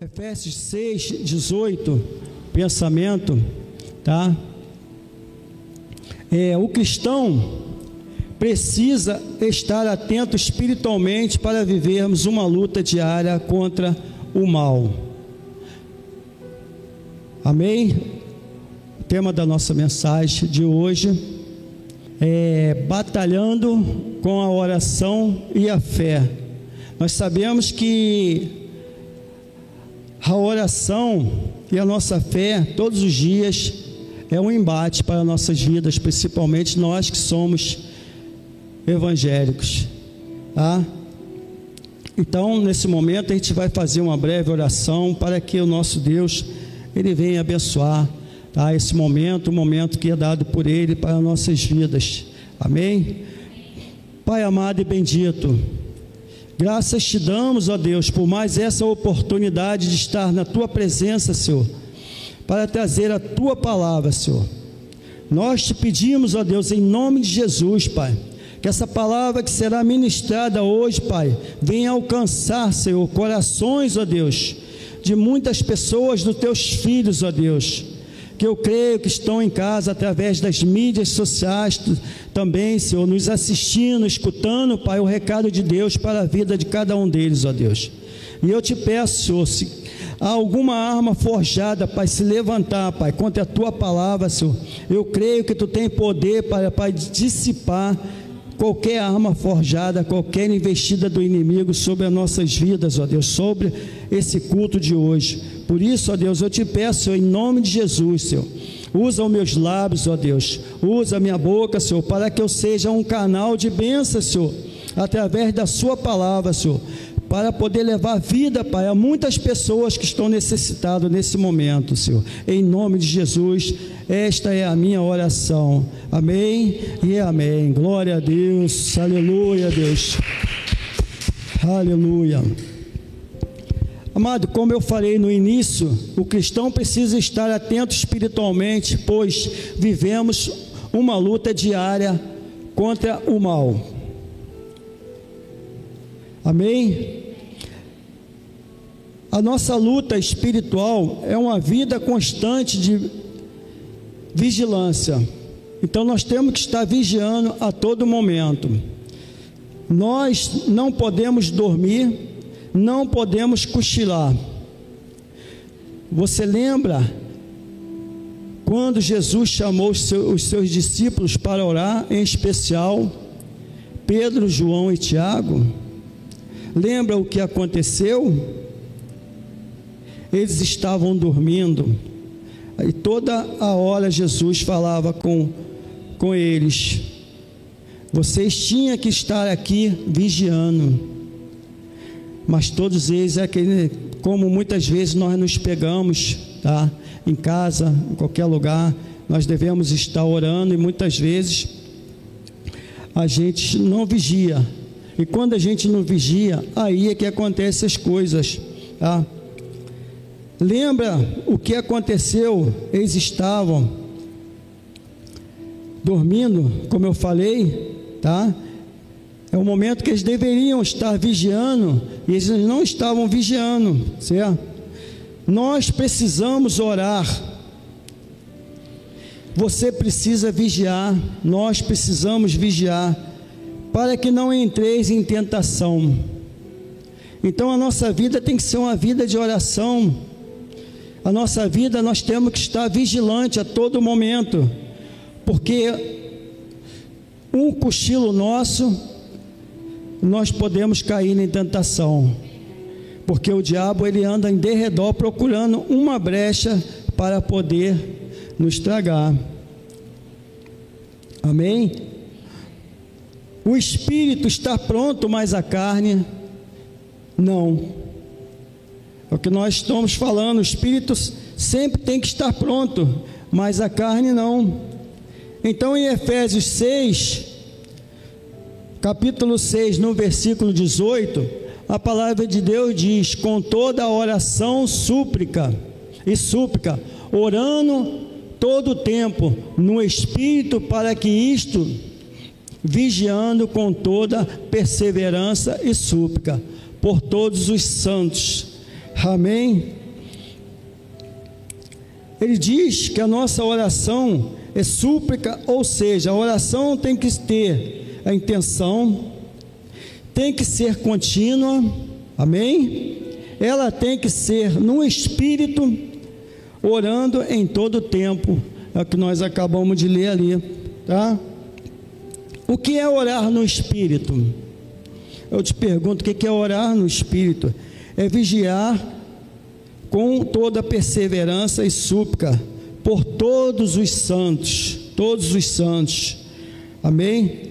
Efésios 6, 18, pensamento, tá? É, o cristão precisa estar atento espiritualmente para vivermos uma luta diária contra o mal. Amém? O tema da nossa mensagem de hoje é batalhando com a oração e a fé. Nós sabemos que a oração e a nossa fé, todos os dias, é um embate para nossas vidas, principalmente nós que somos evangélicos. Tá? Então, nesse momento, a gente vai fazer uma breve oração para que o nosso Deus ele venha abençoar tá? esse momento, o momento que é dado por Ele para nossas vidas. Amém? Pai amado e bendito, graças te damos, ó Deus, por mais essa oportunidade de estar na tua presença, Senhor, para trazer a tua palavra, Senhor. Nós te pedimos, ó Deus, em nome de Jesus, Pai, que essa palavra que será ministrada hoje, Pai, venha alcançar, Senhor, corações, ó Deus, de muitas pessoas, dos teus filhos, ó Deus que eu creio que estão em casa através das mídias sociais também, Senhor, nos assistindo, escutando, Pai, o recado de Deus para a vida de cada um deles, ó Deus. E eu te peço, Senhor, se há alguma arma forjada, Pai, se levantar, Pai, contra a tua palavra, Senhor, eu creio que tu tem poder para, Pai, dissipar qualquer arma forjada, qualquer investida do inimigo sobre as nossas vidas, ó Deus, sobre esse culto de hoje. Por isso, ó Deus, eu te peço, Senhor, em nome de Jesus, Senhor. Usa os meus lábios, ó Deus. Usa a minha boca, Senhor, para que eu seja um canal de bênção, Senhor, através da Sua palavra, Senhor, para poder levar vida, Pai, a muitas pessoas que estão necessitadas nesse momento, Senhor. Em nome de Jesus, esta é a minha oração. Amém e amém. Glória a Deus. Aleluia, Deus. Aleluia. Amado, como eu falei no início, o cristão precisa estar atento espiritualmente, pois vivemos uma luta diária contra o mal. Amém? A nossa luta espiritual é uma vida constante de vigilância. Então nós temos que estar vigiando a todo momento. Nós não podemos dormir não podemos cochilar. Você lembra quando Jesus chamou os seus, os seus discípulos para orar, em especial Pedro, João e Tiago? Lembra o que aconteceu? Eles estavam dormindo, e toda a hora Jesus falava com, com eles: vocês tinham que estar aqui vigiando mas todos eles é aquele, como muitas vezes nós nos pegamos, tá? Em casa, em qualquer lugar, nós devemos estar orando e muitas vezes a gente não vigia. E quando a gente não vigia, aí é que acontecem as coisas, tá? Lembra o que aconteceu? Eles estavam dormindo, como eu falei, tá? É o momento que eles deveriam estar vigiando e eles não estavam vigiando, certo? Nós precisamos orar. Você precisa vigiar, nós precisamos vigiar para que não entreis em tentação. Então a nossa vida tem que ser uma vida de oração. A nossa vida nós temos que estar vigilante a todo momento, porque um cochilo nosso nós podemos cair em tentação, porque o diabo ele anda em derredor procurando uma brecha para poder nos tragar. Amém? O espírito está pronto, mas a carne não. É o que nós estamos falando, o espírito sempre tem que estar pronto, mas a carne não. Então em Efésios 6, capítulo 6, no versículo 18, a palavra de Deus diz: com toda oração, súplica e súplica, orando todo o tempo no Espírito, para que isto, vigiando com toda perseverança e súplica, por todos os santos. Amém. Ele diz que a nossa oração é súplica, ou seja, a oração tem que ter a intenção, tem que ser contínua, amém? Ela tem que ser no espírito, orando em todo o tempo, é o que nós acabamos de ler ali, tá? O que é orar no espírito? Eu te pergunto, o que é orar no espírito? É vigiar com toda perseverança e súplica por todos os santos, todos os santos. Amém?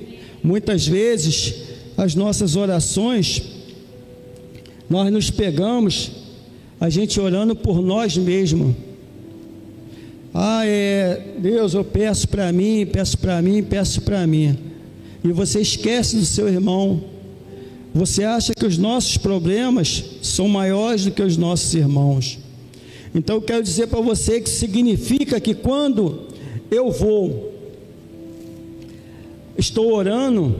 Muitas vezes as nossas orações nós nos pegamos a gente orando por nós mesmos. Ah, é, Deus, eu peço para mim, peço para mim, peço para mim. E você esquece do seu irmão você acha que os nossos problemas são maiores do que os nossos irmãos. Então eu quero dizer para você que significa que quando eu vou, estou orando,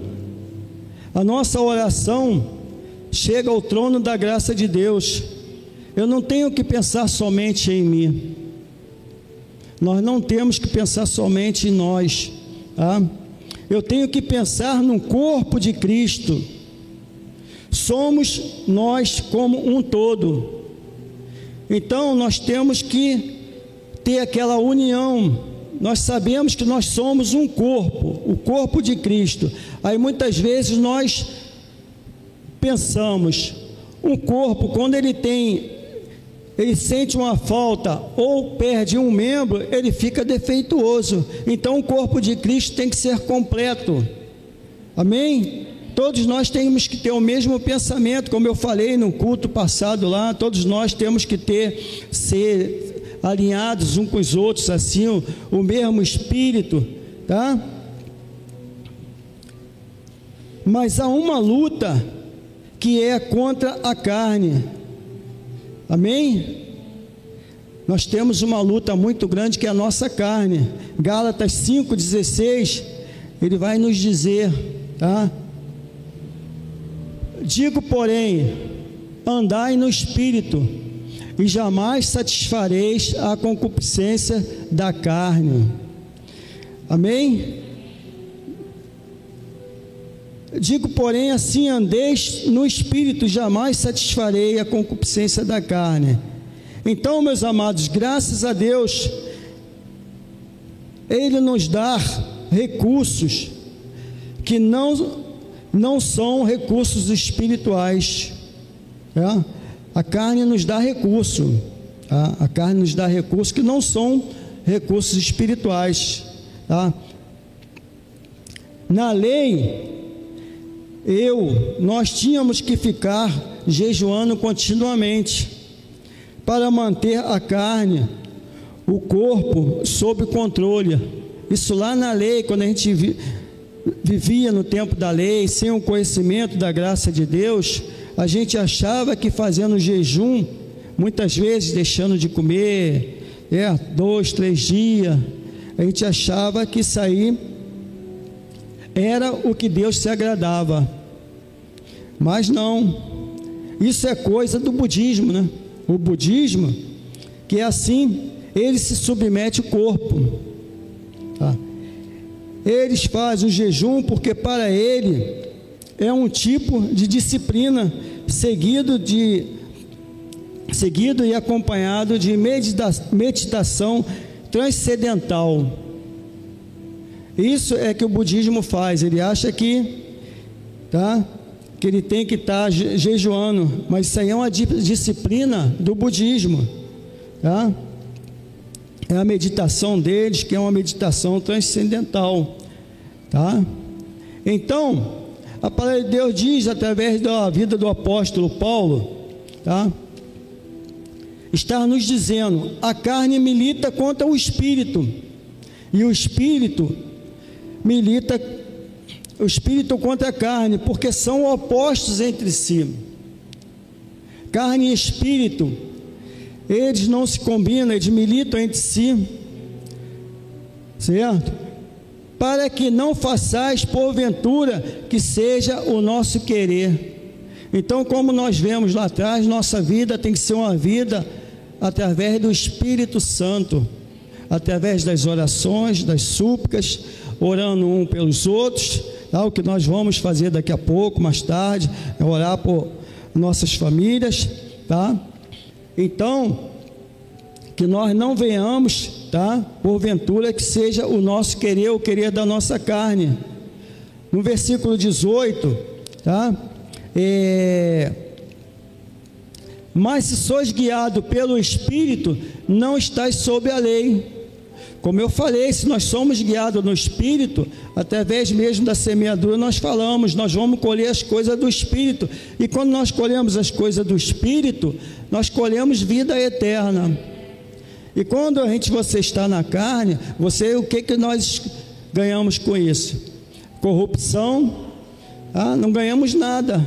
a nossa oração chega ao trono da graça de Deus. Eu não tenho que pensar somente em mim. Nós não temos que pensar somente em nós. Tá? Eu tenho que pensar no corpo de Cristo somos nós como um todo. Então nós temos que ter aquela união. Nós sabemos que nós somos um corpo, o corpo de Cristo. Aí muitas vezes nós pensamos, um corpo, quando ele tem, ele sente uma falta ou perde um membro, ele fica defeituoso. Então o corpo de Cristo tem que ser completo. Amém? Todos nós temos que ter o mesmo pensamento, como eu falei no culto passado lá, todos nós temos que ter, ser alinhados uns com os outros, assim, o, mesmo espírito, tá? Mas há uma luta que é contra a carne, amém? Nós temos uma luta muito grande que é a nossa carne. Gálatas 5,16, ele vai nos dizer, tá? Digo, porém, andai no espírito, e jamais satisfareis a concupiscência da carne. Amém? Digo, porém, assim andeis no espírito, jamais satisfarei a concupiscência da carne. Então, meus amados, graças a Deus, Ele nos dá recursos que não não são recursos espirituais. É? A carne nos dá recurso, tá? a carne nos dá recursos que não são recursos espirituais. Tá? Na lei, eu, nós tínhamos que ficar jejuando continuamente para manter a carne, o corpo sob controle. Isso lá na lei, quando a gente vivia no tempo da lei, sem o conhecimento da graça de Deus, a gente achava que fazendo jejum, muitas vezes deixando de comer, é, dois, três dias, a gente achava que isso aí era o que Deus se agradava. Mas não, isso é coisa do budismo, né? O budismo, que é assim, ele se submete o corpo. Tá? Eles fazem o jejum porque para ele é um tipo de disciplina seguido de seguido e acompanhado de meditação transcendental. Isso é que o budismo faz. Ele acha que, tá, que ele tem que estar tá jejuando, mas isso aí é uma disciplina do budismo, tá? é a meditação deles, que é uma meditação transcendental, tá? Então, a palavra de Deus diz através da vida do apóstolo Paulo, tá? Está nos dizendo: a carne milita contra o espírito, e o espírito milita o espírito contra a carne, porque são opostos entre si. Carne e espírito eles não se combinam, eles militam entre si, certo? Para que não façais porventura que seja o nosso querer. Então, como nós vemos lá atrás, nossa vida tem que ser uma vida através do Espírito Santo, através das orações, das súplicas, orando um pelos outros. Tá? O que nós vamos fazer daqui a pouco, mais tarde, é orar por nossas famílias, tá? Então, que nós não venhamos, tá? Porventura que seja o nosso querer, o querer da nossa carne. No versículo 18, tá? É, mas se sois guiado pelo Espírito, não estáis sob a lei. Como eu falei, se nós somos guiados no Espírito, através mesmo da semeadura, nós falamos, nós vamos colher as coisas do Espírito. E quando nós colhemos as coisas do Espírito, nós colhemos vida eterna. E quando a gente você está na carne, você o que que nós ganhamos com isso? Corrupção? Ah, não ganhamos nada.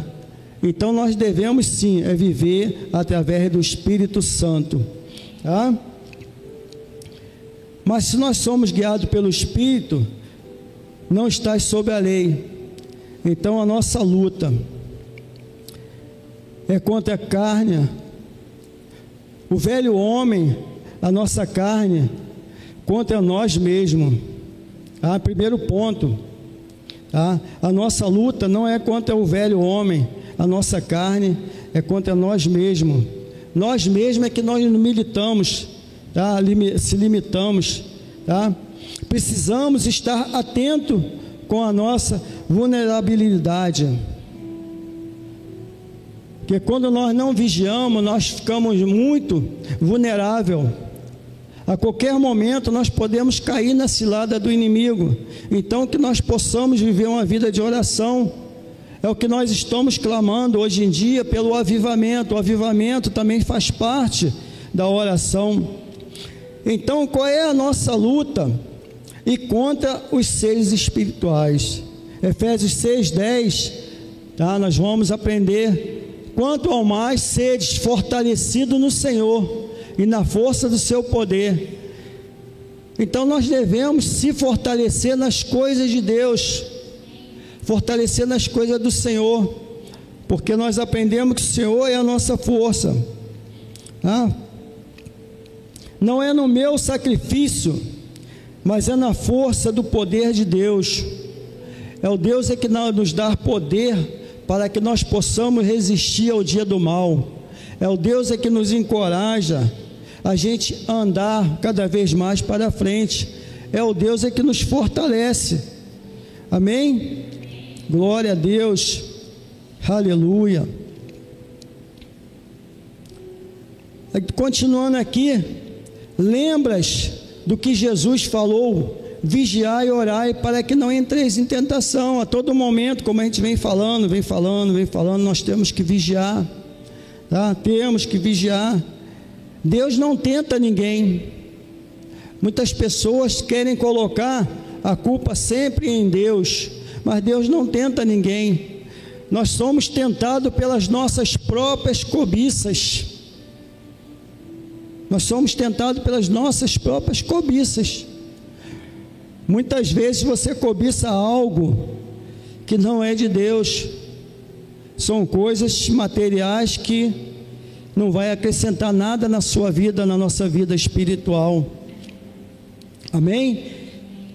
Então nós devemos sim é viver através do Espírito Santo. Tá? Mas se nós somos guiados pelo Espírito, não estás sob a lei. Então a nossa luta é contra a carne, o velho homem, a nossa carne, contra nós mesmos. Ah, primeiro ponto. Tá? A nossa luta não é contra o velho homem, a nossa carne é contra nós mesmos. Nós mesmos é que nós militamos tá? se limitamos. Tá? Precisamos estar atento com a nossa vulnerabilidade. Porque quando nós não vigiamos, nós ficamos muito vulnerável. A qualquer momento nós podemos cair na cilada do inimigo. Então que nós possamos viver uma vida de oração. É o que nós estamos clamando hoje em dia pelo avivamento. O avivamento também faz parte da oração. Então, qual é a nossa luta? E contra os seres espirituais. Efésios 6:10, tá? Nós vamos aprender quanto ao mais seres fortalecido no Senhor e na força do seu poder. Então nós devemos se fortalecer nas coisas de Deus, fortalecer nas coisas do Senhor, porque nós aprendemos que o Senhor é a nossa força. Ah, não é no meu sacrifício, mas é na força do poder de Deus. É o Deus é que nos dá poder para que nós possamos resistir ao dia do mal. É o Deus é que nos encoraja a gente andar cada vez mais para frente. É o Deus é que nos fortalece. Amém? Glória a Deus. Aleluia. Continuando aqui, Lembras do que Jesus falou? Vigiai e orai para que não entreis em tentação. A todo momento, como a gente vem falando, vem falando, vem falando, nós temos que vigiar. Tá? Temos que vigiar. Deus não tenta ninguém. Muitas pessoas querem colocar a culpa sempre em Deus, mas Deus não tenta ninguém. Nós somos tentados pelas nossas próprias cobiças. Nós somos tentados pelas nossas próprias cobiças. Muitas vezes você cobiça algo que não é de Deus. São coisas materiais que não vai acrescentar nada na sua vida, na nossa vida espiritual. Amém?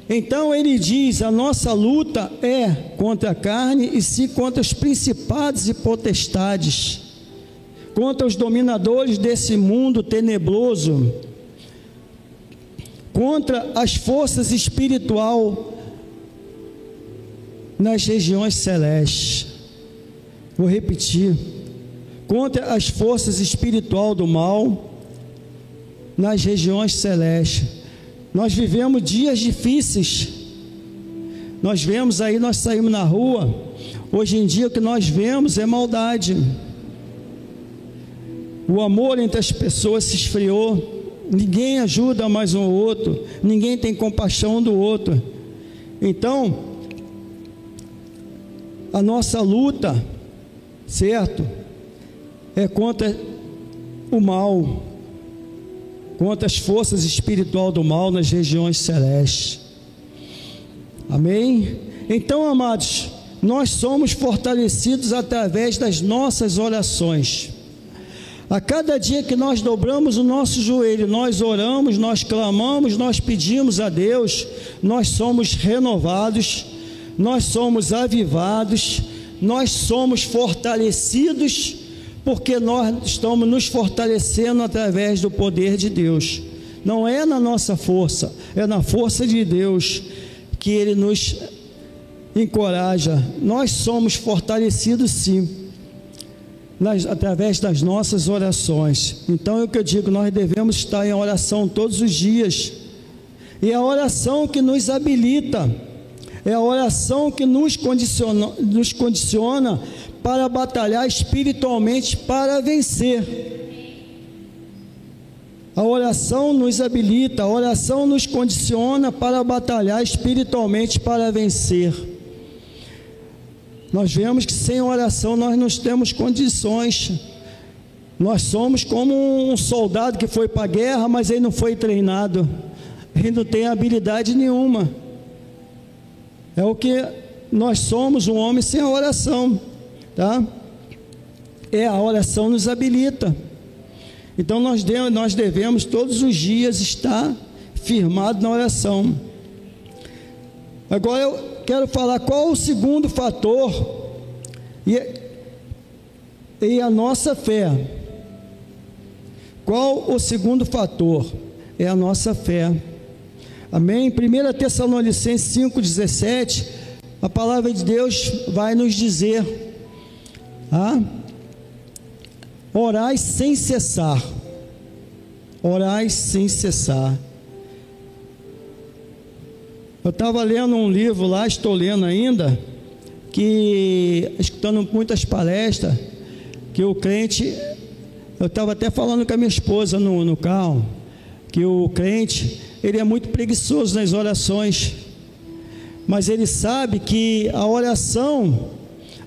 Então ele diz: a nossa luta é contra a carne e sim contra os principados e potestades contra os dominadores desse mundo tenebroso, contra as forças espiritual nas regiões celestes. Vou repetir. Contra as forças espiritual do mal nas regiões celestes. Nós vivemos dias difíceis. Nós vemos aí, nós saímos na rua. Hoje em dia o que nós vemos é maldade o amor entre as pessoas se esfriou, ninguém ajuda mais um outro, ninguém tem compaixão do outro. Então, a nossa luta, certo, é contra o mal, contra as forças espirituais do mal nas regiões celestes. Amém? Então, amados, nós somos fortalecidos através das nossas orações. A cada dia que nós dobramos o nosso joelho, nós oramos, nós clamamos, nós pedimos a Deus, nós somos renovados, nós somos avivados, nós somos fortalecidos, porque nós estamos nos fortalecendo através do poder de Deus. Não é na nossa força, é na força de Deus que Ele nos encoraja. Nós somos fortalecidos sim, nas, através das nossas orações. Então é o que eu digo: nós devemos estar em oração todos os dias. E é a oração que nos habilita, é a oração que nos condiciona, nos condiciona para batalhar espiritualmente para vencer. A oração nos habilita, a oração nos condiciona para batalhar espiritualmente para vencer. Nós vemos que sem oração nós não temos condições. Nós somos como um soldado que foi para a guerra, mas ele não foi treinado. Ele não tem habilidade nenhuma. É o que nós somos, um homem sem a oração, tá? É a oração nos habilita. Então nós, devemos, nós devemos todos os dias estar firmado na oração. Agora eu quero falar qual o segundo fator e, e a nossa fé. Qual o segundo fator? É a nossa fé. Amém? 1 Tessalonicenses 5,17, a palavra de Deus vai nos dizer. Ah, Orai sem cessar. Orai sem cessar. Eu estava lendo um livro lá, estou lendo ainda, que, escutando muitas palestras, que o crente, eu estava até falando com a minha esposa no, no carro, que o crente, ele é muito preguiçoso nas orações, mas ele sabe que a oração,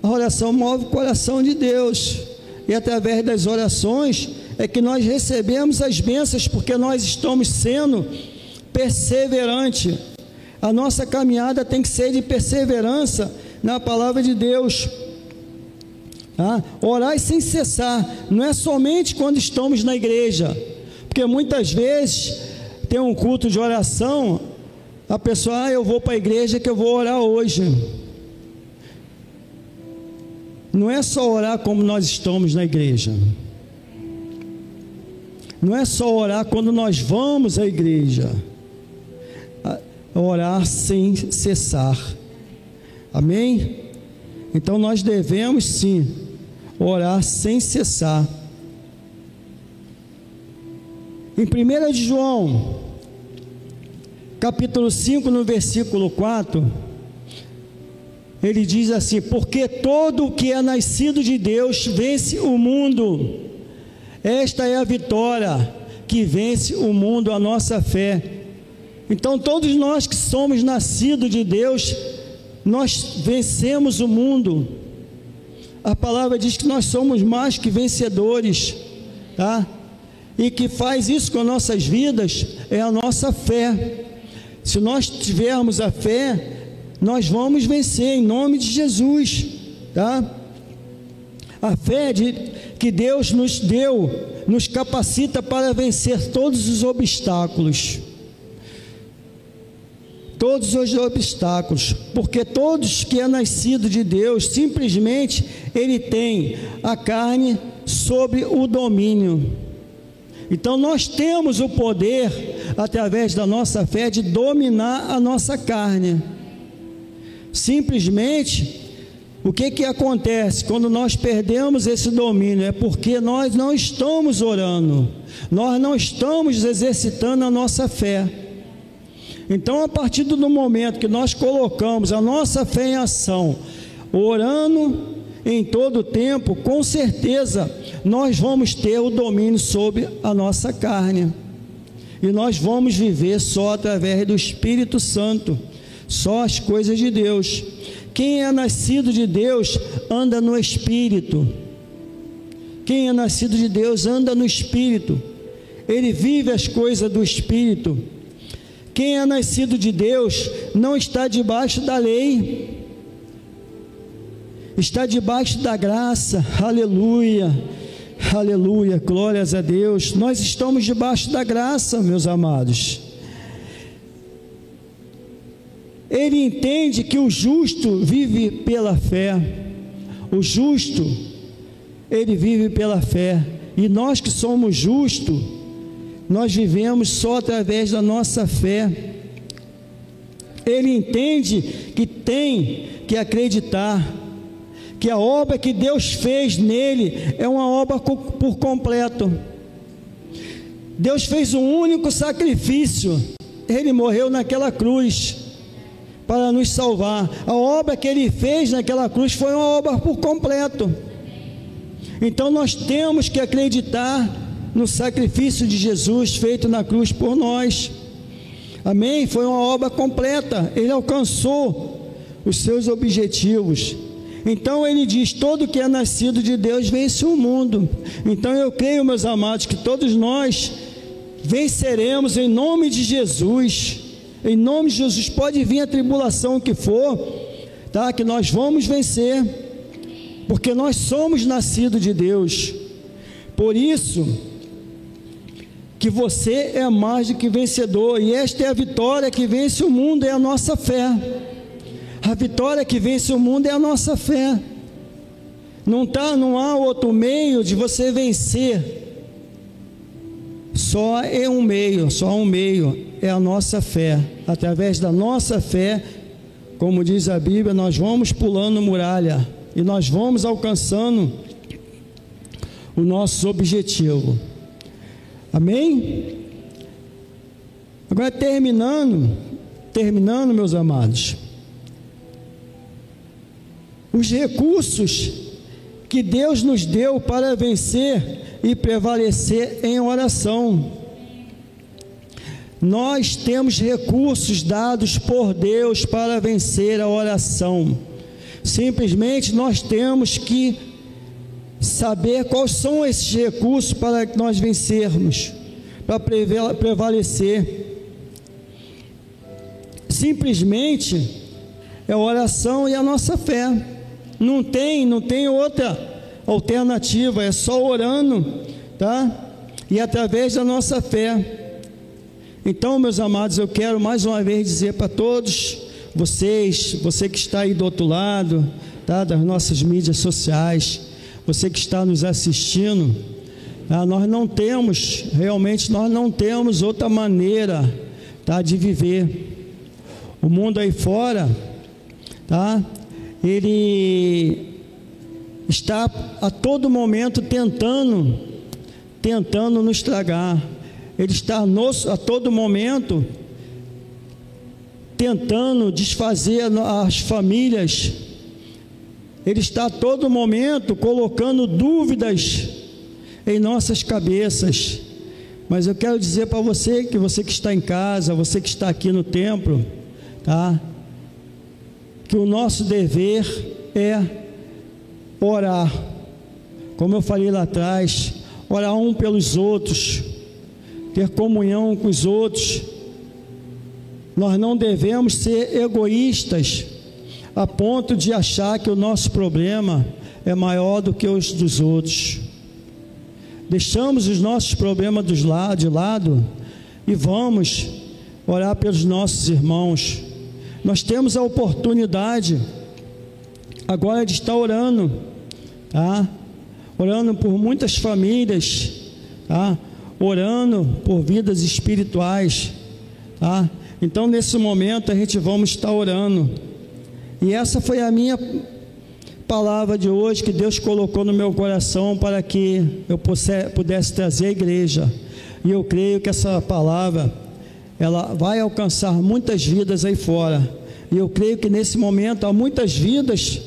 a oração move o coração de Deus e através das orações é que nós recebemos as bênçãos, porque nós estamos sendo perseverantes. A nossa caminhada tem que ser de perseverança na palavra de Deus. Tá? Orar sem cessar, não é somente quando estamos na igreja, porque muitas vezes tem um culto de oração, a pessoa, ah, eu vou para a igreja que eu vou orar hoje. Não é só orar como nós estamos na igreja. Não é só orar quando nós vamos à igreja. Orar sem cessar. Amém? Então nós devemos sim orar sem cessar. Em 1 João, capítulo 5, no versículo 4, ele diz assim: Porque todo o que é nascido de Deus vence o mundo. Esta é a vitória que vence o mundo, a nossa fé. Então, todos nós que somos nascidos de Deus, nós vencemos o mundo. A palavra diz que nós somos mais que vencedores, tá? E que faz isso com nossas vidas é a nossa fé. Se nós tivermos a fé, nós vamos vencer em nome de Jesus, tá? A fé de, que Deus nos deu nos capacita para vencer todos os obstáculos. Todos os obstáculos, porque todos que é nascido de Deus, simplesmente ele tem a carne sobre o domínio. Então nós temos o poder, através da nossa fé, de dominar a nossa carne. Simplesmente, o que que acontece quando nós perdemos esse domínio? É porque nós não estamos orando, nós não estamos exercitando a nossa fé. Então, a partir do momento que nós colocamos a nossa fé em ação, orando em todo tempo, com certeza nós vamos ter o domínio sobre a nossa carne. E nós vamos viver só através do Espírito Santo só as coisas de Deus. Quem é nascido de Deus anda no Espírito. Quem é nascido de Deus anda no Espírito. Ele vive as coisas do Espírito. Quem é nascido de Deus não está debaixo da lei. Está debaixo da graça, aleluia, aleluia, glórias a Deus. Nós estamos debaixo da graça, meus amados. Ele entende que o justo vive pela fé, o justo, ele vive pela fé, e nós que somos justos, nós vivemos só através da nossa fé. Ele entende que tem que acreditar que a obra que Deus fez nele é uma obra por completo. Deus fez um único sacrifício, ele morreu naquela cruz para nos salvar. A obra que ele fez naquela cruz foi uma obra por completo. Então nós temos que acreditar no sacrifício de Jesus feito na cruz por nós. Amém? Foi uma obra completa. Ele alcançou os seus objetivos. Então ele diz: todo que é nascido de Deus vence o mundo. Então eu creio, meus amados, que todos nós venceremos em nome de Jesus. Em nome de Jesus, pode vir a tribulação que for, tá? Que nós vamos vencer, porque nós somos nascidos de Deus. Por isso, que você é mais do que vencedor, e esta é a vitória que vence o mundo, é a nossa fé. A vitória que vence o mundo é a nossa fé. Não tá, não há outro meio de você vencer. Só é um meio, só um meio é a nossa fé. Através da nossa fé, como diz a Bíblia, nós vamos pulando muralha e nós vamos alcançando o nosso objetivo. Amém? Agora terminando, terminando, meus amados. Os recursos que Deus nos deu para vencer e prevalecer em oração. Nós temos recursos dados por Deus para vencer a oração. Simplesmente nós temos que saber quais são esses recursos para que nós vencermos, para prevalecer. Simplesmente é a oração e a nossa fé. Não tem, não tem outra alternativa, é só orando, tá? E através da nossa fé. Então, meus amados, eu quero mais uma vez dizer para todos vocês, você que está aí do outro lado, tá? Das nossas mídias sociais, você que está nos assistindo, ah, nós não temos, realmente nós não temos outra maneira tá, de viver. O mundo aí fora, tá? Ele está a todo momento tentando, tentando nos estragar. Ele está a todo momento tentando desfazer as famílias ele está a todo momento colocando dúvidas em nossas cabeças. Mas eu quero dizer para você que você que está em casa, você que está aqui no templo, tá? Que o nosso dever é orar. Como eu falei lá atrás, orar um pelos outros, ter comunhão com os outros. Nós não devemos ser egoístas a ponto de achar que o nosso problema é maior do que os dos outros. Deixamos os nossos problemas de lado e vamos orar pelos nossos irmãos. Nós temos a oportunidade agora de estar orando, tá? Orando por muitas famílias, tá? Orando por vidas espirituais, tá? Então nesse momento a gente vamos estar orando e essa foi a minha palavra de hoje que Deus colocou no meu coração para que eu pudesse trazer a igreja. E eu creio que essa palavra ela vai alcançar muitas vidas aí fora. E eu creio que nesse momento há muitas vidas,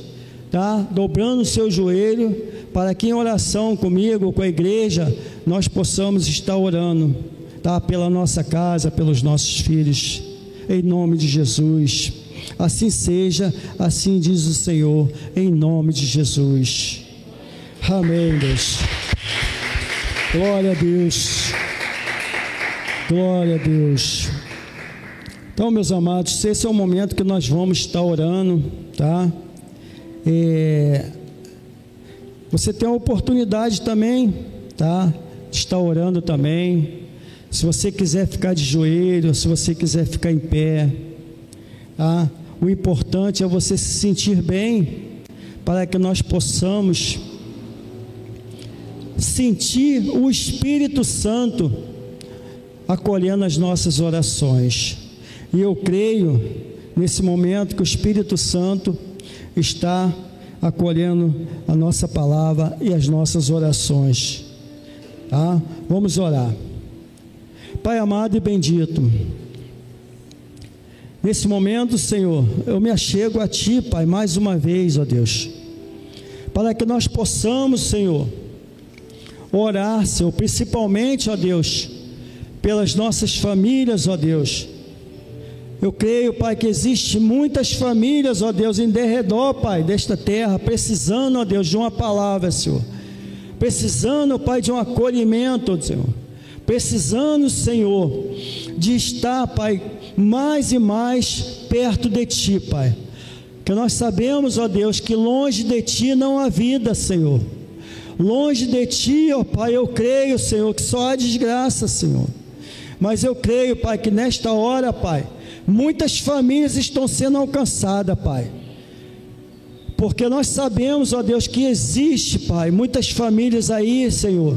tá, dobrando o seu joelho para que em oração comigo, com a igreja, nós possamos estar orando, tá, pela nossa casa, pelos nossos filhos. Em nome de Jesus. Assim seja, assim diz o Senhor, em nome de Jesus. Amém, Deus. Glória a Deus. Glória a Deus. Então, meus amados, esse é o momento que nós vamos estar orando, tá? é, você tem a oportunidade também, tá? De estar orando também. Se você quiser ficar de joelho, se você quiser ficar em pé, tá? O importante é você se sentir bem, para que nós possamos sentir o Espírito Santo acolhendo as nossas orações. E eu creio nesse momento que o Espírito Santo está acolhendo a nossa palavra e as nossas orações. Tá? Vamos orar. Pai amado e bendito, nesse momento, Senhor, eu me achego a Ti, Pai, mais uma vez, ó Deus, para que nós possamos, Senhor, orar, Senhor, principalmente, ó Deus, pelas nossas famílias, ó Deus. Eu creio, Pai, que existe muitas famílias, ó Deus, em derredor, Pai, desta terra, precisando, ó Deus, de uma palavra, Senhor. Precisando, Pai, de um acolhimento, Senhor. Precisando, Senhor, de estar, Pai, mais e mais perto de Ti, Pai. Que nós sabemos, ó Deus, que longe de Ti não há vida, Senhor. Longe de Ti, ó Pai, eu creio, Senhor, que só há desgraça, Senhor. Mas eu creio, Pai, que nesta hora, Pai, muitas famílias estão sendo alcançadas, Pai. Porque nós sabemos, ó Deus, que existe, Pai, muitas famílias aí, Senhor,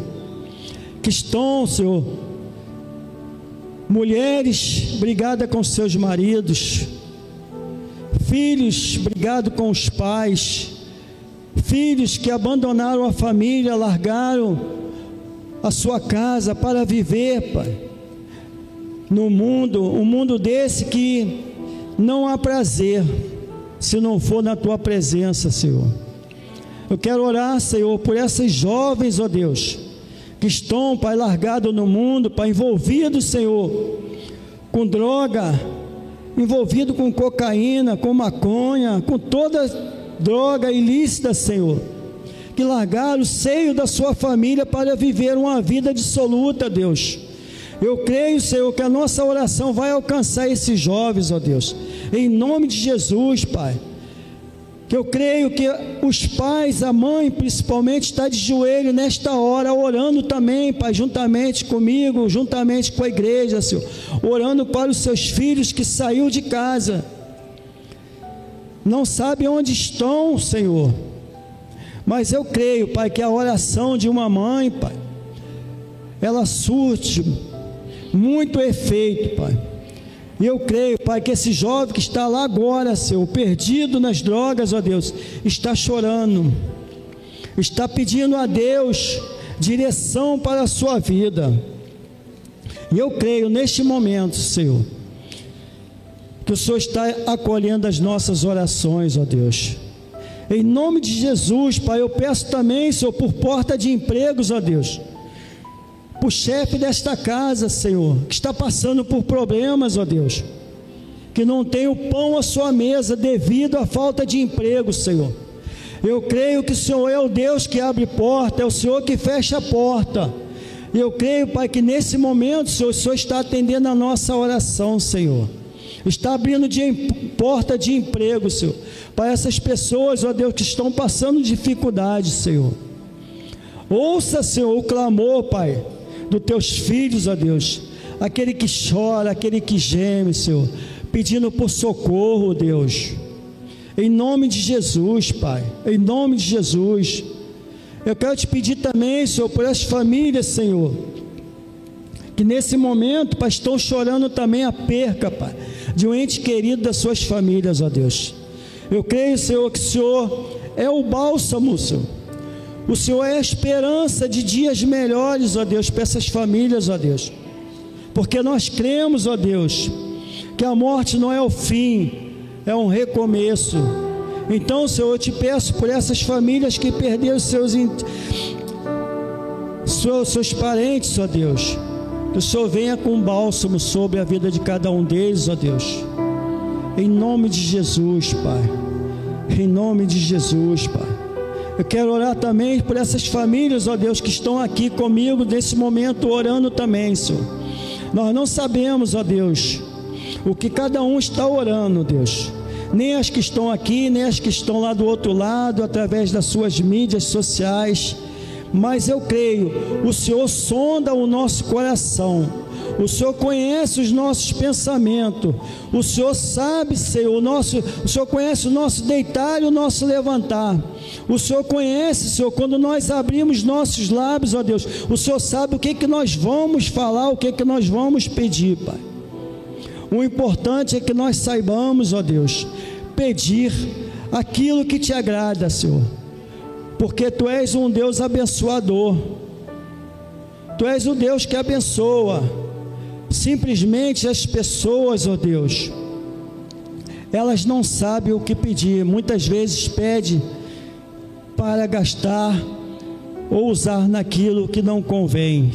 que estão, Senhor, mulheres brigadas com seus maridos, filhos brigados com os pais, filhos que abandonaram a família, largaram a sua casa para viver, Pai no mundo, um mundo desse que não há prazer se não for na tua presença, Senhor. Eu quero orar, Senhor, por essas jovens, ó Deus, que estão, Pai, largados no mundo, Pai, envolvidos, Senhor, com droga, envolvido com cocaína, com maconha, com toda droga ilícita, Senhor, que largaram o seio da sua família para viver uma vida dissoluta, Deus eu creio, Senhor, que a nossa oração vai alcançar esses jovens, ó Deus, em nome de Jesus, Pai. Que eu creio que os pais, a mãe principalmente, está de joelho nesta hora, orando também, Pai, juntamente comigo, juntamente com a igreja, Senhor, orando para os seus filhos que saiu de casa, não sabe onde estão, Senhor. Mas eu creio, Pai, que a oração de uma mãe, Pai, ela surte muito efeito, Pai. E eu creio, Pai, que esse jovem que está lá agora, Senhor, perdido nas drogas, ó Deus, está chorando, está pedindo a Deus direção para a sua vida. E eu creio neste momento, Senhor, que o Senhor está acolhendo as nossas orações, ó Deus. Em nome de Jesus, Pai, eu peço também, Senhor, por porta de empregos, ó Deus o chefe desta casa, Senhor, que está passando por problemas, ó Deus, que não tem o pão à sua mesa devido à falta de emprego, Senhor. Eu creio que o Senhor é o Deus que abre porta, é o Senhor que fecha a porta. Eu creio, Pai, que nesse momento, Senhor, o Senhor está atendendo a nossa oração, Senhor. Está abrindo de, porta de emprego, Senhor, para essas pessoas, ó Deus, que estão passando dificuldade, Senhor. Ouça, Senhor, o clamor, Pai, dos teus filhos, ó Deus, aquele que chora, aquele que geme, Senhor, pedindo por socorro, Deus, em nome de Jesus, Pai, em nome de Jesus. Eu quero te pedir também, Senhor, por as famílias, Senhor, que nesse momento, Pai, estão chorando também a perca, Pai, de um ente querido das suas famílias, ó Deus. Eu creio, Senhor, que o Senhor é o bálsamo, Senhor o Senhor é a esperança de dias melhores, ó Deus, para essas famílias, ó Deus. Porque nós cremos, ó Deus, que a morte não é o fim, é um recomeço. Então, Senhor, eu te peço por essas famílias que perderam seus, seus, seus parentes, ó Deus, que o Senhor venha com bálsamo sobre a vida de cada um deles, ó Deus. Em nome de Jesus, Pai. Em nome de Jesus, Pai. Eu quero orar também por essas famílias, ó Deus, que estão aqui comigo nesse momento, orando também, Senhor. Nós não sabemos, ó Deus, o que cada um está orando, Deus, nem as que estão aqui, nem as que estão lá do outro lado, através das suas mídias sociais. Mas eu creio, o Senhor sonda o nosso coração o Senhor conhece os nossos pensamentos. O Senhor sabe, Senhor, o, nosso, o Senhor conhece o nosso deitar e o nosso levantar. O Senhor conhece, Senhor, quando nós abrimos nossos lábios, ó Deus, o Senhor sabe o que, que nós vamos falar, o que, que nós vamos pedir, Pai. O importante é que nós saibamos, ó Deus, pedir aquilo que te agrada, Senhor, porque Tu és um Deus abençoador, Tu és o Deus que abençoa. Simplesmente as pessoas, ó oh Deus, elas não sabem o que pedir. Muitas vezes pede para gastar ou usar naquilo que não convém.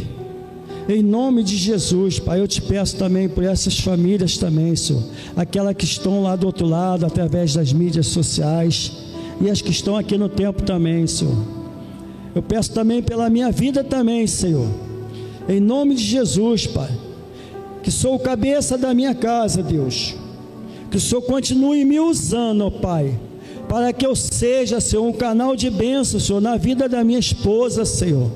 Em nome de Jesus, Pai, eu te peço também por essas famílias também, Senhor. Aquelas que estão lá do outro lado, através das mídias sociais, e as que estão aqui no tempo também, Senhor. Eu peço também pela minha vida também, Senhor. Em nome de Jesus, Pai que sou o cabeça da minha casa, Deus. Que o Senhor continue me usando, ó Pai, para que eu seja, Senhor, um canal de bênção, Senhor, na vida da minha esposa, Senhor,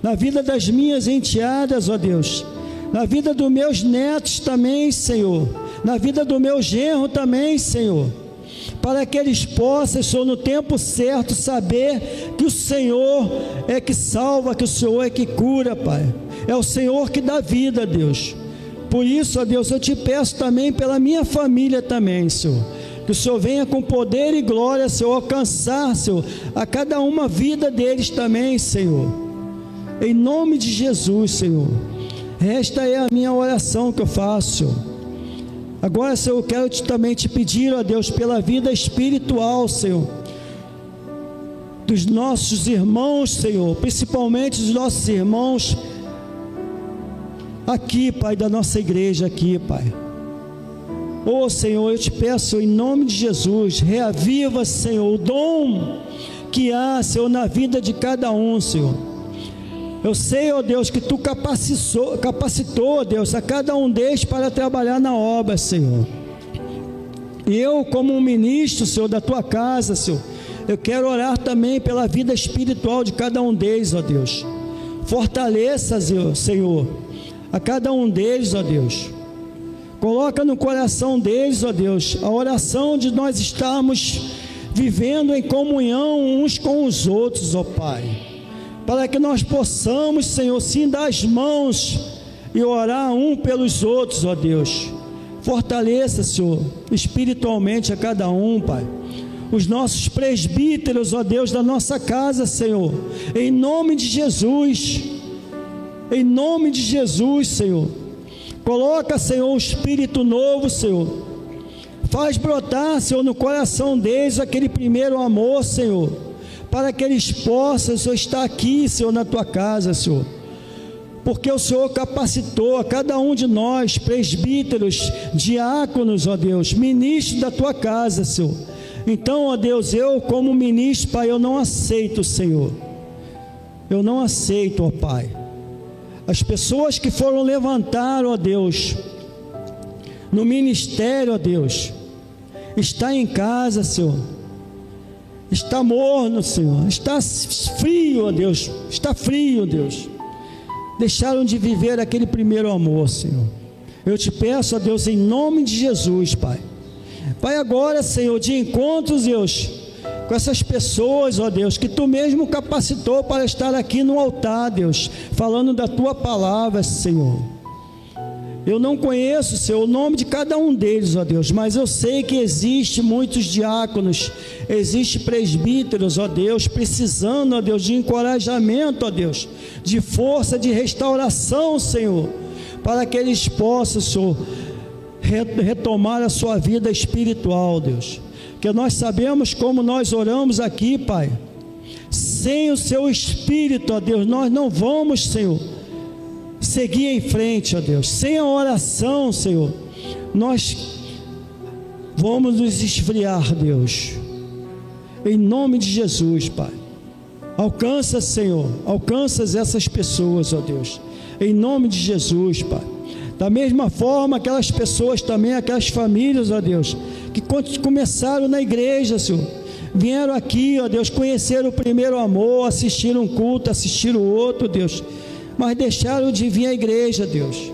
na vida das minhas enteadas, ó Deus, na vida dos meus netos também, Senhor, na vida do meu genro também, Senhor, para que eles possam, Senhor, no tempo certo, saber que o Senhor é que salva, que o Senhor é que cura, Pai. É o Senhor que dá vida, Deus. Por isso, ó Deus, eu te peço também pela minha família também, Senhor. Que o Senhor venha com poder e glória, Senhor, alcançar, Senhor, a cada uma vida deles também, Senhor. Em nome de Jesus, Senhor. Esta é a minha oração que eu faço. Agora, Senhor, eu quero te, também te pedir, ó Deus, pela vida espiritual, Senhor. Dos nossos irmãos, Senhor, principalmente dos nossos irmãos aqui, Pai, da nossa igreja aqui, Pai. Ô oh, Senhor, eu te peço em nome de Jesus, reaviva, Senhor, o dom que há, Senhor, na vida de cada um, Senhor. Eu sei, ó oh Deus, que tu capacitou, capacitou, Deus, a cada um deles para trabalhar na obra, Senhor. E eu, como um ministro, Senhor, da tua casa, Senhor, eu quero orar também pela vida espiritual de cada um deles, ó Deus. Fortaleça, Senhor a cada um deles, ó Deus. Coloca no coração deles, ó Deus, a oração de nós estarmos vivendo em comunhão uns com os outros, ó Pai. Para que nós possamos, Senhor, sim dar as mãos e orar um pelos outros, ó Deus. Fortaleça, Senhor, espiritualmente a cada um, Pai. Os nossos presbíteros, ó Deus, da nossa casa, Senhor. Em nome de Jesus em nome de Jesus, Senhor. Coloca, Senhor, um espírito novo, Senhor. Faz brotar, Senhor, no coração deles aquele primeiro amor, Senhor. Para que eles possam, Senhor, estar aqui, Senhor, na tua casa, Senhor. Porque o Senhor capacitou a cada um de nós, presbíteros, diáconos, ó Deus, ministros da tua casa, Senhor. Então, ó Deus, eu, como ministro, Pai, eu não aceito, Senhor. Eu não aceito, ó Pai as pessoas que foram levantar, ó Deus, no ministério, ó Deus, está em casa, Senhor, está morno, Senhor, está frio, ó Deus, está frio, Deus. Deixaram de viver aquele primeiro amor, Senhor. Eu te peço, ó Deus, em nome de Jesus, Pai. Pai, agora, Senhor, de encontros, Deus com essas pessoas, ó Deus, que tu mesmo capacitou para estar aqui no altar, Deus, falando da tua palavra, Senhor. Eu não conheço, Senhor, o nome de cada um deles, ó Deus, mas eu sei que existe muitos diáconos, existe presbíteros, ó Deus, precisando, ó Deus, de encorajamento, ó Deus, de força, de restauração, Senhor, para que eles possam, Senhor, retomar a sua vida espiritual, Deus que nós sabemos como nós oramos aqui, Pai. Sem o Seu Espírito, ó Deus, nós não vamos, Senhor, seguir em frente, ó Deus. Sem a oração, Senhor, nós vamos nos esfriar, Deus. Em nome de Jesus, Pai. Alcança, Senhor, alcança essas pessoas, ó Deus. Em nome de Jesus, Pai. Da mesma forma, aquelas pessoas também, aquelas famílias, ó Deus, que começaram na igreja, Senhor. Vieram aqui, ó Deus, conhecer o primeiro amor, assistir um culto, assistir o outro, Deus, mas deixaram de vir à igreja, Deus.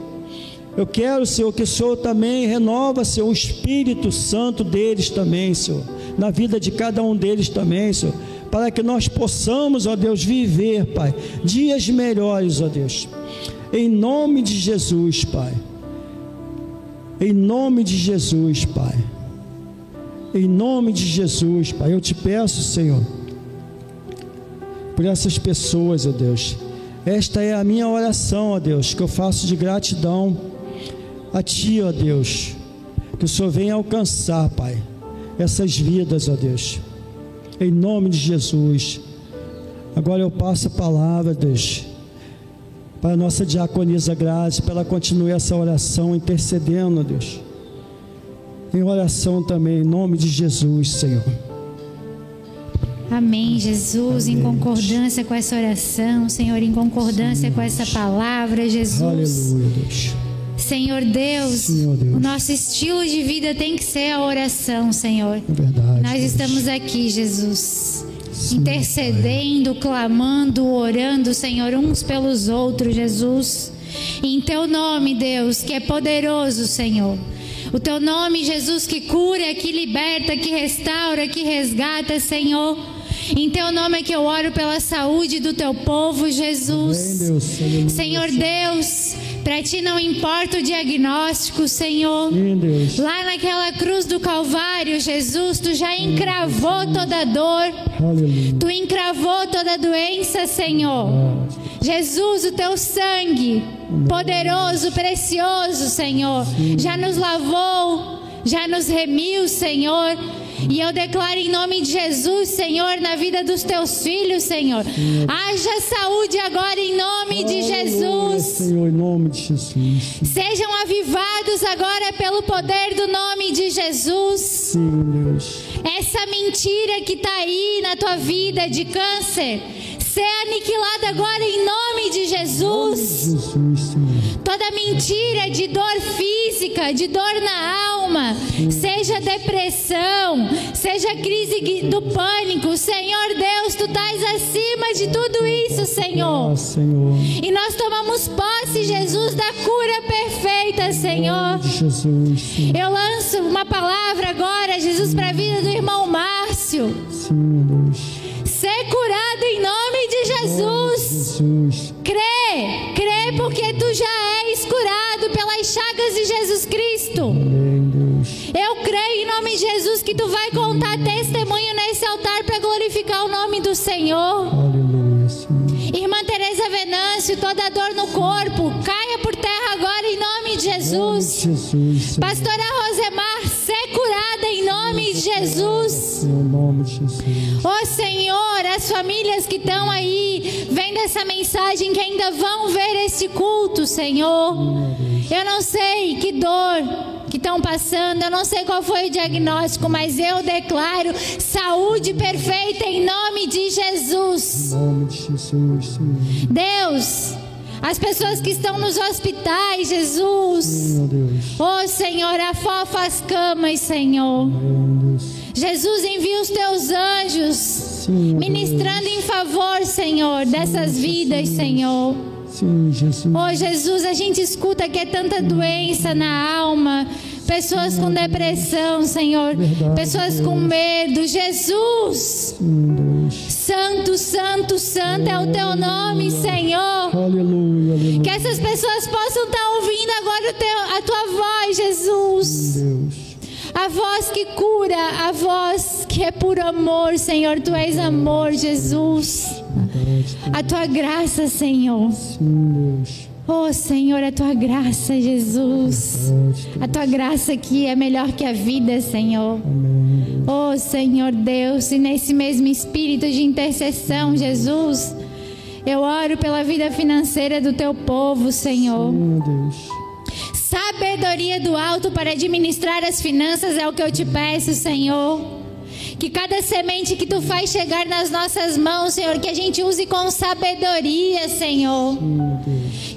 Eu quero, Senhor, que o Senhor também renova, Senhor, o Espírito Santo deles também, Senhor, na vida de cada um deles também, Senhor, para que nós possamos, ó Deus, viver, Pai, dias melhores, ó Deus, em nome de Jesus, Pai, em nome de Jesus, Pai, em nome de Jesus, Pai, eu te peço, Senhor, por essas pessoas, ó Deus, esta é a minha oração, ó Deus, que eu faço de gratidão a Ti, ó Deus, que o Senhor venha alcançar, Pai, essas vidas, ó Deus, em nome de Jesus. Agora eu passo a palavra, Deus, para a nossa diaconisa Graça, para ela continue essa oração intercedendo, ó Deus, em oração também, em nome de Jesus, Senhor. Amém, Jesus, Amém. em concordância com essa oração, Senhor, em concordância com essa palavra, Jesus. Aleluia, Deus. Senhor Deus, Senhor Deus, o nosso estilo de vida tem que ser a oração, Senhor. É verdade. Nós Deus. estamos aqui, Jesus. Intercedendo, clamando, orando, Senhor, uns pelos outros, Jesus. Em teu nome, Deus, que é poderoso, Senhor. O teu nome, Jesus, que cura, que liberta, que restaura, que resgata, Senhor. Em teu nome é que eu oro pela saúde do teu povo, Jesus. Amém, Deus. Senhor Deus, para ti não importa o diagnóstico, Senhor. Deus. Lá naquela cruz do Calvário, Jesus, tu já encravou toda dor. Aleluia. Tu encravou toda doença, Senhor. Jesus, o teu sangue poderoso, precioso, Senhor, já nos lavou, já nos remiu, Senhor e eu declaro em nome de Jesus, Senhor, na vida dos teus filhos, Senhor. Haja saúde agora em nome de Jesus. Senhor, em nome de Jesus. Sejam avivados agora pelo poder do nome de Jesus. Sim, Deus. Essa mentira que está aí na tua vida de câncer ser aniquilada agora em nome de Jesus. Toda mentira de dor física, de dor na alma, seja depressão, seja crise do pânico, Senhor Deus, tu estás acima de tudo isso, Senhor. E nós tomamos posse, Jesus, da cura perfeita, Senhor. Eu lanço uma palavra agora, Jesus, para a vida do irmão Márcio. Ser curado em nome Jesus. Jesus. Crê, crê porque tu já és curado pelas chagas de Jesus Cristo. Eu creio em nome de Jesus que tu vai contar testemunho nesse altar para glorificar o nome do Senhor. Aleluia, Senhor. Irmã Teresa Venâncio, toda dor no corpo, caia por terra agora em nome de Jesus. Jesus Pastora Rosemar, nome de Jesus. Ó oh, Senhor, as famílias que estão aí vendo essa mensagem que ainda vão ver esse culto, Senhor. Eu não sei que dor que estão passando, eu não sei qual foi o diagnóstico, mas eu declaro saúde perfeita em nome de Jesus. Em nome de Jesus, Senhor. Deus, as pessoas que estão nos hospitais, Jesus. Oh Senhor, afofa as camas, Senhor. Jesus, envia os teus anjos, ministrando Deus. em favor, Senhor, dessas Sim, vidas, Senhor. Sim, Jesus. Oh Jesus, a gente escuta que é tanta doença na alma, pessoas com depressão, Senhor, Verdade, pessoas Deus. com medo. Jesus, Santo, Santo, Santo é o Teu nome, Senhor. Aleluia, aleluia. Que essas pessoas possam estar ouvindo agora teu, a Tua voz, Jesus. Deus. A voz que cura, a voz que é por amor, Senhor. Tu és amor, Jesus. A tua graça, Senhor. Oh Senhor, a tua graça, Jesus. A tua graça que é melhor que a vida, Senhor. Oh Senhor Deus, e nesse mesmo espírito de intercessão, Jesus, eu oro pela vida financeira do teu povo, Senhor. Sabedoria do alto para administrar as finanças é o que eu te peço, Senhor. Que cada semente que tu faz chegar nas nossas mãos, Senhor, que a gente use com sabedoria, Senhor.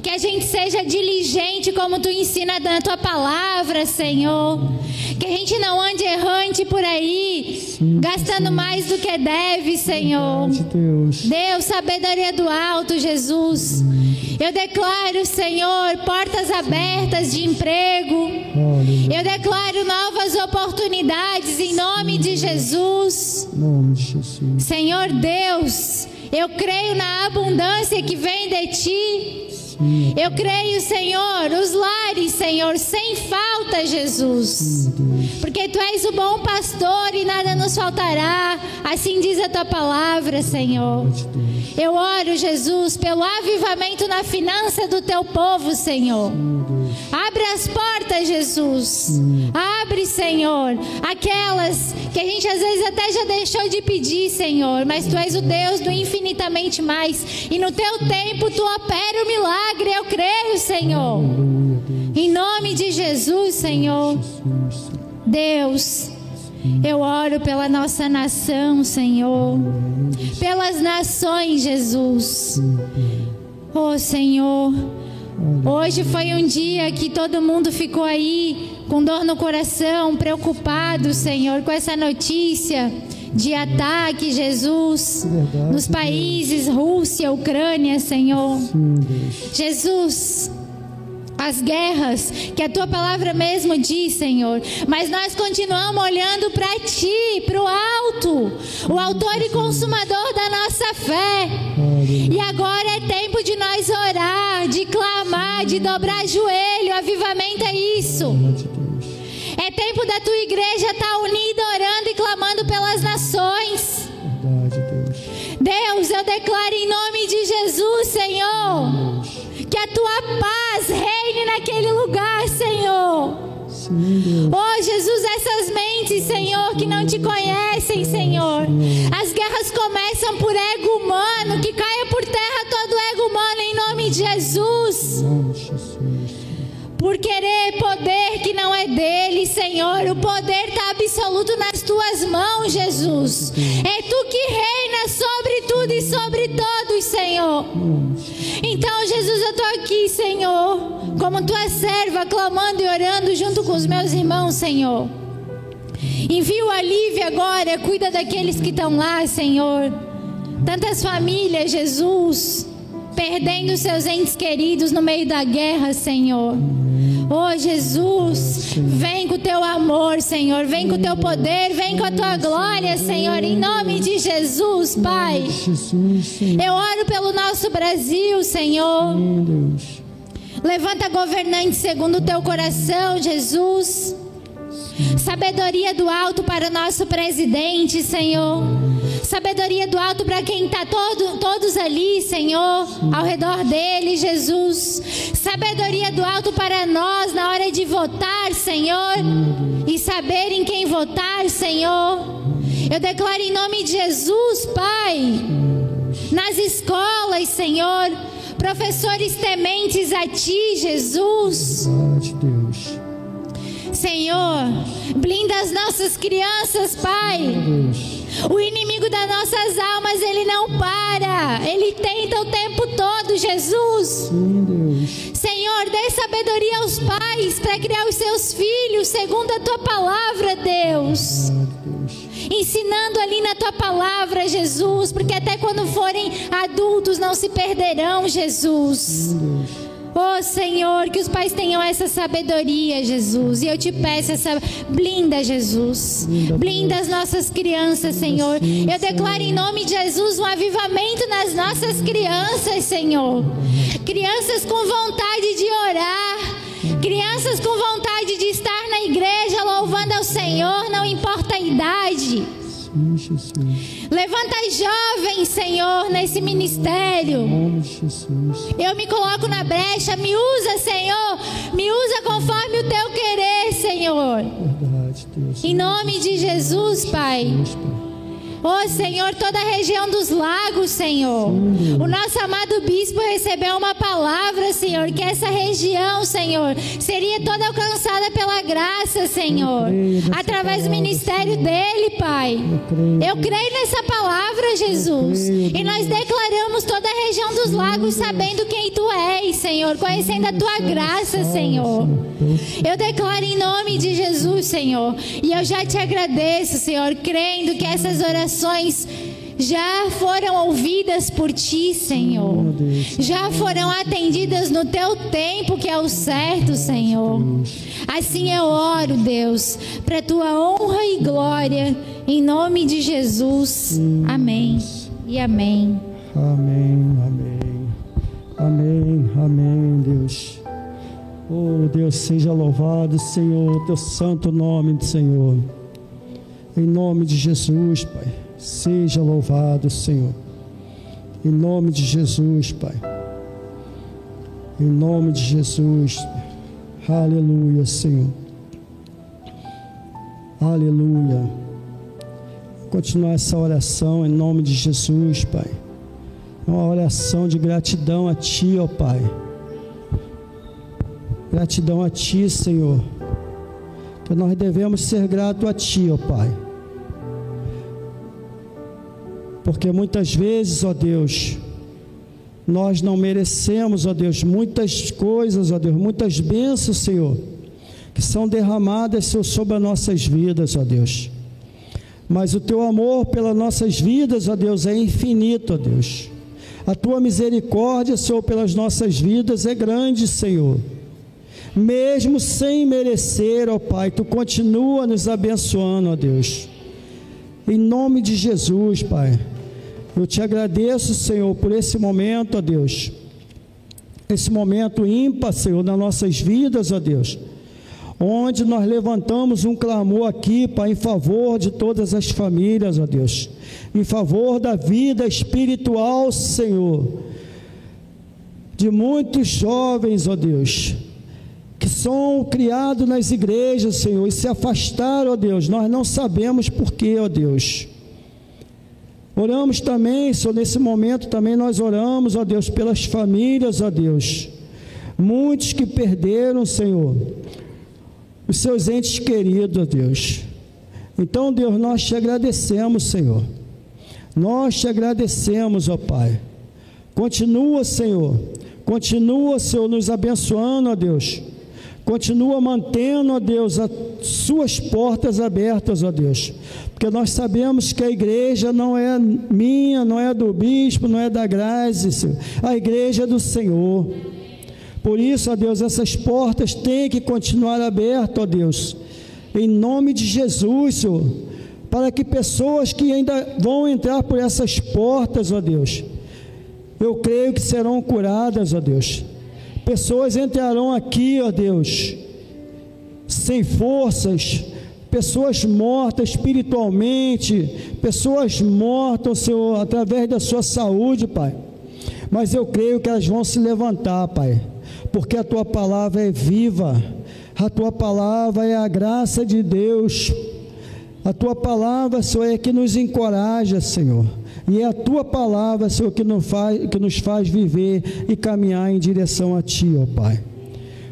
Que a gente seja diligente como tu ensina na tua palavra, Senhor. Que a gente não ande errante por aí, Sim, gastando mais do que deve, Senhor. Verdade, Deus. Deus, sabedoria do alto, Jesus. Eu declaro, Senhor, portas abertas de emprego. Eu declaro novas oportunidades. Em nome de Jesus. Senhor Deus, eu creio na abundância que vem de ti. Eu creio, Senhor, os lares, Senhor, sem falta, Jesus. Porque tu és o bom pastor e nada nos faltará. Assim diz a tua palavra, Senhor. Eu oro, Jesus, pelo avivamento na finança do teu povo, Senhor. Abre as portas, Jesus. Abre, Senhor, aquelas que a gente às vezes até já deixou de pedir, Senhor, mas tu és o Deus do infinitamente mais. E no teu tempo tu opera o milagre, eu creio, Senhor. Em nome de Jesus, Senhor. Deus, eu oro pela nossa nação, Senhor. Pelas nações, Jesus. Oh, Senhor. Hoje foi um dia que todo mundo ficou aí com dor no coração, preocupado, Senhor, com essa notícia de ataque, Jesus, nos países Rússia, Ucrânia, Senhor. Jesus, as guerras que a tua palavra mesmo diz, Senhor, mas nós continuamos olhando para ti, para o alto, o autor e consumador da nossa fé. E agora é tempo de nós orar, de clamar, de dobrar joelho. Avivamento é isso. É tempo da tua igreja estar unida, orando e clamando pelas nações. Deus, eu declaro em nome de Jesus, Senhor. Que a tua paz reine naquele lugar, Senhor. Oh, Jesus, essas mentes, Senhor, que não te conhecem, Senhor. As guerras começam por ego humano, que caia por terra todo ego humano em nome de Jesus. Por querer poder que não é dele, Senhor. O poder está absoluto nas tuas mãos, Jesus. É tu que reina sobre tudo e sobre todos, Senhor. Então, Jesus, eu estou aqui, Senhor, como tua serva, clamando e orando junto com os meus irmãos, Senhor. Envia o alívio agora, cuida daqueles que estão lá, Senhor. Tantas famílias, Jesus, perdendo seus entes queridos no meio da guerra, Senhor. Oh, Jesus, vem com o teu amor, Senhor. Vem com o teu poder, vem com a tua glória, Senhor. Em nome de Jesus, Pai. Eu oro pelo nosso Brasil, Senhor. Levanta governante segundo o teu coração, Jesus. Sabedoria do alto para o nosso presidente, Senhor. Sabedoria do alto para quem está todo, todos ali, Senhor, ao redor dele, Jesus. Sabedoria do alto para nós na hora de votar, Senhor. E saber em quem votar, Senhor. Eu declaro em nome de Jesus, Pai nas escolas, Senhor. Professores tementes a Ti, Jesus. Deus. Senhor, blinda as nossas crianças, Pai. O inimigo das nossas almas, ele não para. Ele tenta o tempo todo, Jesus. Senhor, dê sabedoria aos pais para criar os seus filhos segundo a tua palavra, Deus. ensinando ali na tua palavra, Jesus, porque até quando forem adultos não se perderão, Jesus. Oh Senhor, que os pais tenham essa sabedoria, Jesus. E eu te peço essa blinda, Jesus. Blinda, as nossas crianças, Senhor. Eu declaro em nome de Jesus um avivamento nas nossas crianças, Senhor. Crianças com vontade de orar. Crianças com vontade de estar na igreja louvando ao Senhor, não importa a idade. Sim, Jesus. Levanta jovens, Senhor, nesse ministério. Nome Jesus. Eu me coloco na brecha, me usa, Senhor. Me usa conforme o teu querer, Senhor. Verdade, Deus. Em nome de Jesus, Pai. Deus, Pai. Oh Senhor, toda a região dos lagos, Senhor. O nosso amado bispo recebeu uma palavra, Senhor, que essa região, Senhor, seria toda alcançada pela graça, Senhor, através do ministério dele, Pai. Eu creio nessa palavra, Jesus. E nós declaramos toda a região dos lagos sabendo quem tu és, Senhor, conhecendo a tua graça, Senhor. Eu declaro em nome de Jesus, Senhor. E eu já te agradeço, Senhor, crendo que essas orações já foram ouvidas por ti, Senhor. Já foram atendidas no teu tempo, que é o certo, Senhor. Assim eu oro, Deus, para tua honra e glória, em nome de Jesus. Amém e amém. Amém, amém. Amém, amém, Deus. Oh, Deus, seja louvado, Senhor, teu santo nome, Senhor. Em nome de Jesus, Pai. Seja louvado, Senhor. Em nome de Jesus, Pai. Em nome de Jesus. Aleluia, Senhor. Aleluia. Continuar essa oração em nome de Jesus, Pai. Uma oração de gratidão a Ti, ó Pai. Gratidão a Ti, Senhor. Que nós devemos ser gratos a Ti, ó Pai. Porque muitas vezes, ó Deus, nós não merecemos, ó Deus, muitas coisas, ó Deus, muitas bênçãos, Senhor, que são derramadas Senhor, sobre as nossas vidas, ó Deus. Mas o teu amor pelas nossas vidas, ó Deus, é infinito, ó Deus. A tua misericórdia, Senhor, pelas nossas vidas é grande, Senhor. Mesmo sem merecer, ó Pai, tu continua nos abençoando, ó Deus. Em nome de Jesus, Pai. Eu te agradeço, Senhor, por esse momento, ó Deus. Esse momento ímpar, Senhor, nas nossas vidas, ó Deus. Onde nós levantamos um clamor aqui, Pai, em favor de todas as famílias, ó Deus em favor da vida espiritual, Senhor, de muitos jovens, ó Deus, que são criados nas igrejas, Senhor, e se afastaram, ó Deus, nós não sabemos porquê, ó Deus. Oramos também, Senhor, nesse momento também nós oramos, ó Deus, pelas famílias, ó Deus. Muitos que perderam, Senhor, os seus entes queridos, ó Deus. Então, Deus, nós te agradecemos, Senhor nós te agradecemos, ó Pai. Continua, Senhor. Continua, Senhor, nos abençoando, ó Deus. Continua mantendo, ó Deus, as suas portas abertas, ó Deus. Porque nós sabemos que a igreja não é minha, não é do bispo, não é da Grazi, Senhor. A igreja é do Senhor. Por isso, ó Deus, essas portas têm que continuar abertas, ó Deus. Em nome de Jesus, Senhor para que pessoas que ainda vão entrar por essas portas, ó Deus, eu creio que serão curadas, ó Deus. Pessoas entrarão aqui, ó Deus, sem forças, pessoas mortas espiritualmente, pessoas mortas, Senhor, através da sua saúde, Pai. Mas eu creio que elas vão se levantar, Pai, porque a tua palavra é viva, a tua palavra é a graça de Deus a tua palavra, Senhor, é que nos encoraja, Senhor. E é a tua palavra, Senhor, que nos faz, que nos faz viver e caminhar em direção a ti, ó Pai.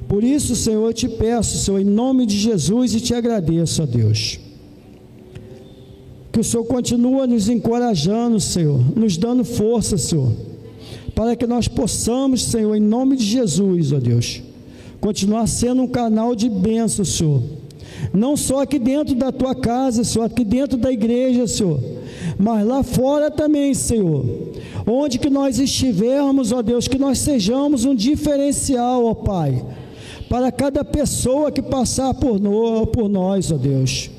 Por isso, Senhor, eu te peço, Senhor, em nome de Jesus e te agradeço, ó Deus. Que o Senhor continue nos encorajando, Senhor, nos dando força, Senhor, para que nós possamos, Senhor, em nome de Jesus, ó Deus, continuar sendo um canal de bênção, Senhor não só aqui dentro da tua casa, Senhor, aqui dentro da igreja, Senhor, mas lá fora também, Senhor. Onde que nós estivermos, ó Deus, que nós sejamos um diferencial, ó Pai, para cada pessoa que passar por, nós, ó Deus.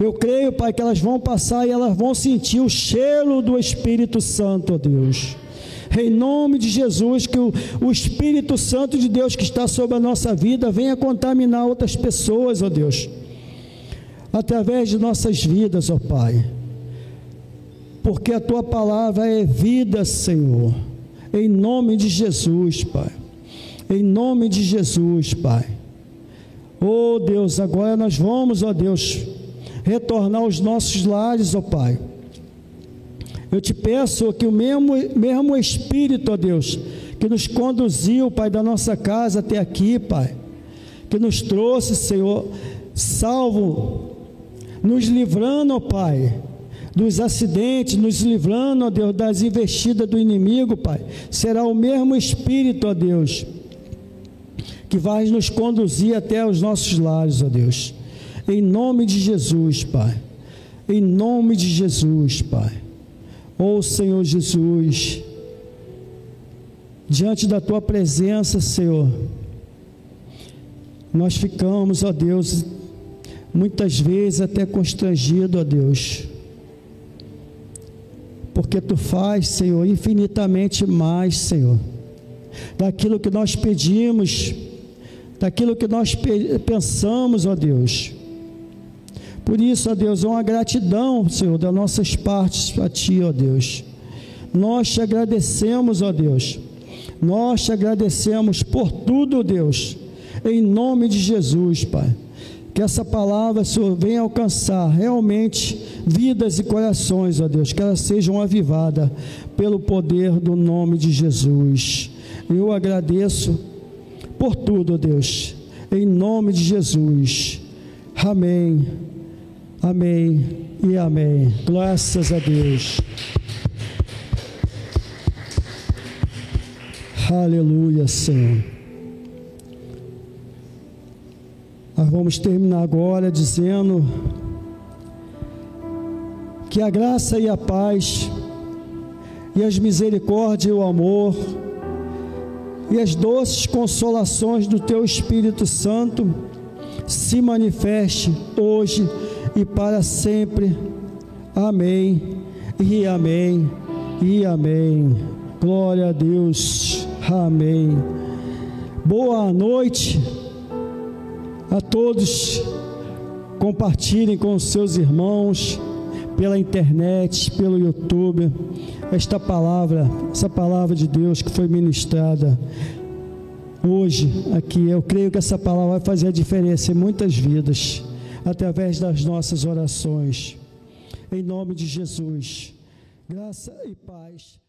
Eu creio, Pai, que elas vão passar e elas vão sentir o cheiro do Espírito Santo, ó Deus. Em nome de Jesus, que o, o, Espírito Santo de Deus que está sobre a nossa vida venha contaminar outras pessoas, ó Deus através de nossas vidas, ó Pai. Porque a tua palavra é vida, Senhor. Em nome de Jesus, Pai. Em nome de Jesus, Pai. Oh Deus, agora nós vamos, ó Deus, retornar aos nossos lares, ó Pai. Eu te peço que o mesmo, mesmo Espírito, ó Deus, que nos conduziu, Pai, da nossa casa até aqui, Pai, que nos trouxe, Senhor, salvo, nos livrando, ó Pai, dos acidentes, nos livrando, ó Deus, das investidas do inimigo, Pai. Será o mesmo Espírito, ó Deus, que vai nos conduzir até os nossos lares, ó Deus. Em nome de Jesus, Pai. Em nome de Jesus, Pai. Oh, Senhor Jesus, diante da tua presença, Senhor, nós ficamos, ó Deus, muitas vezes até constrangido, ó Deus porque tu faz, Senhor, infinitamente mais, Senhor, daquilo que nós pedimos, daquilo que nós pensamos, ó Deus. Por isso, ó Deus, é uma gratidão, Senhor, das nossas partes a Ti, ó Deus. Nós te agradecemos, ó Deus. Nós te agradecemos por tudo, Deus. Em nome de Jesus, Pai. Que essa palavra, Senhor, venha alcançar realmente vidas e corações, ó Deus, que elas sejam avivadas pelo poder do nome de Jesus. Eu agradeço por tudo, ó Deus, em nome de Jesus. Amém, amém e amém. Graças a Deus. Aleluia, Senhor. Nós vamos terminar agora dizendo que a graça e a paz, e as misericórdias e o amor, e as doces consolações do Teu Espírito Santo se manifeste hoje e para sempre. Amém e amém e amém. Glória a Deus. Amém. Boa noite a todos. Compartilhem com seus irmãos pela internet, pelo YouTube, esta palavra, essa palavra de Deus que foi ministrada hoje aqui. Eu creio que essa palavra vai fazer a diferença em muitas vidas, através das nossas orações. Em nome de Jesus. Graça e paz.